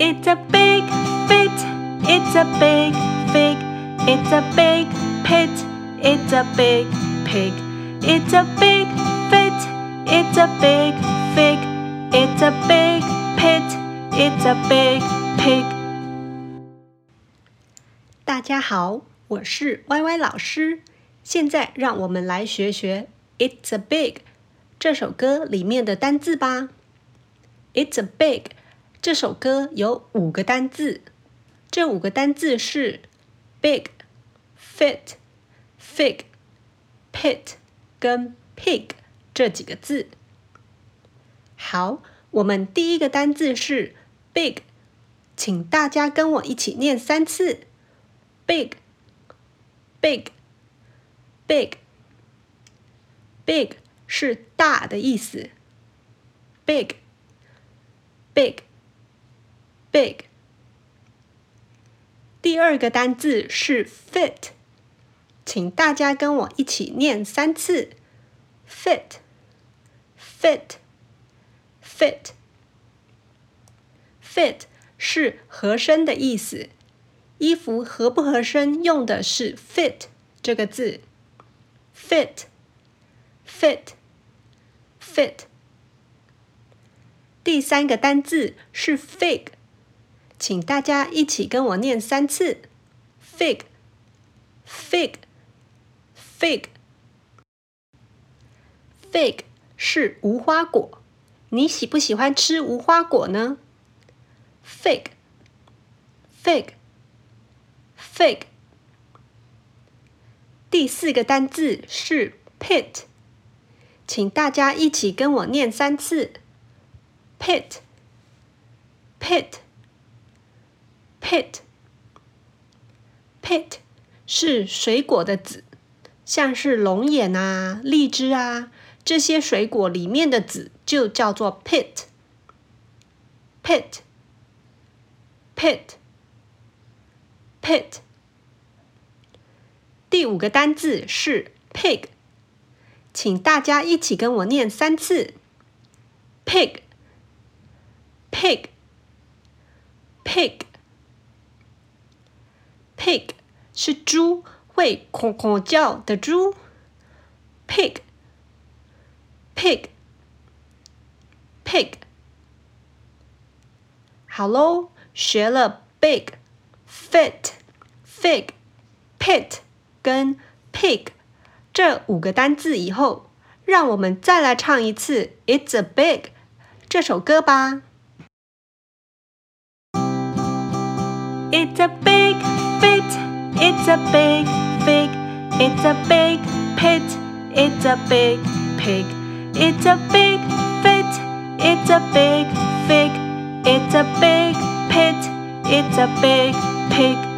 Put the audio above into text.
It's a big fit. It's a big fig. It's a big pit. It's a big pig. It's a big fit. It's a big fig. It's a big pit. It's a big pig. 大家好，我是 YY 老师。现在让我们来学学《It's a Big》这首歌里面的单字吧。《It's a Big》 这首歌有五个单字，这五个单字是 big、fit、fig、pit 跟 pig 这几个字。好，我们第一个单字是 big，请大家跟我一起念三次：big、big。Big, big 是大的意思。Big, big, big。第二个单字是 fit，请大家跟我一起念三次：fit, fit, fit, fit 是合身的意思。衣服合不合身用的是 fit 这个字。fit, fit, fit。第三个单字是 fig，请大家一起跟我念三次。：fig, fig, fig。fig 是无花果，你喜不喜欢吃无花果呢？fig, fig, fig。第四个单字是 pit，请大家一起跟我念三次，pit，pit pit，pit。是水果的籽，像是龙眼啊、荔枝啊这些水果里面的籽就叫做 pit，pit，pit，pit。第五个单字是 pig，请大家一起跟我念三次：pig，pig，pig pig。是猪，会哐哐叫的猪。pig，pig，pig。好喽，学了 big、fit、fig、pit。跟 pig 这五个单字以后，让我们再来唱一次《It's a Big》这首歌吧。It's a big it's a big fig, it's a big pit, it's a big pig, it's a big fit, it's a big fig, it's a big pit, it's a big pig.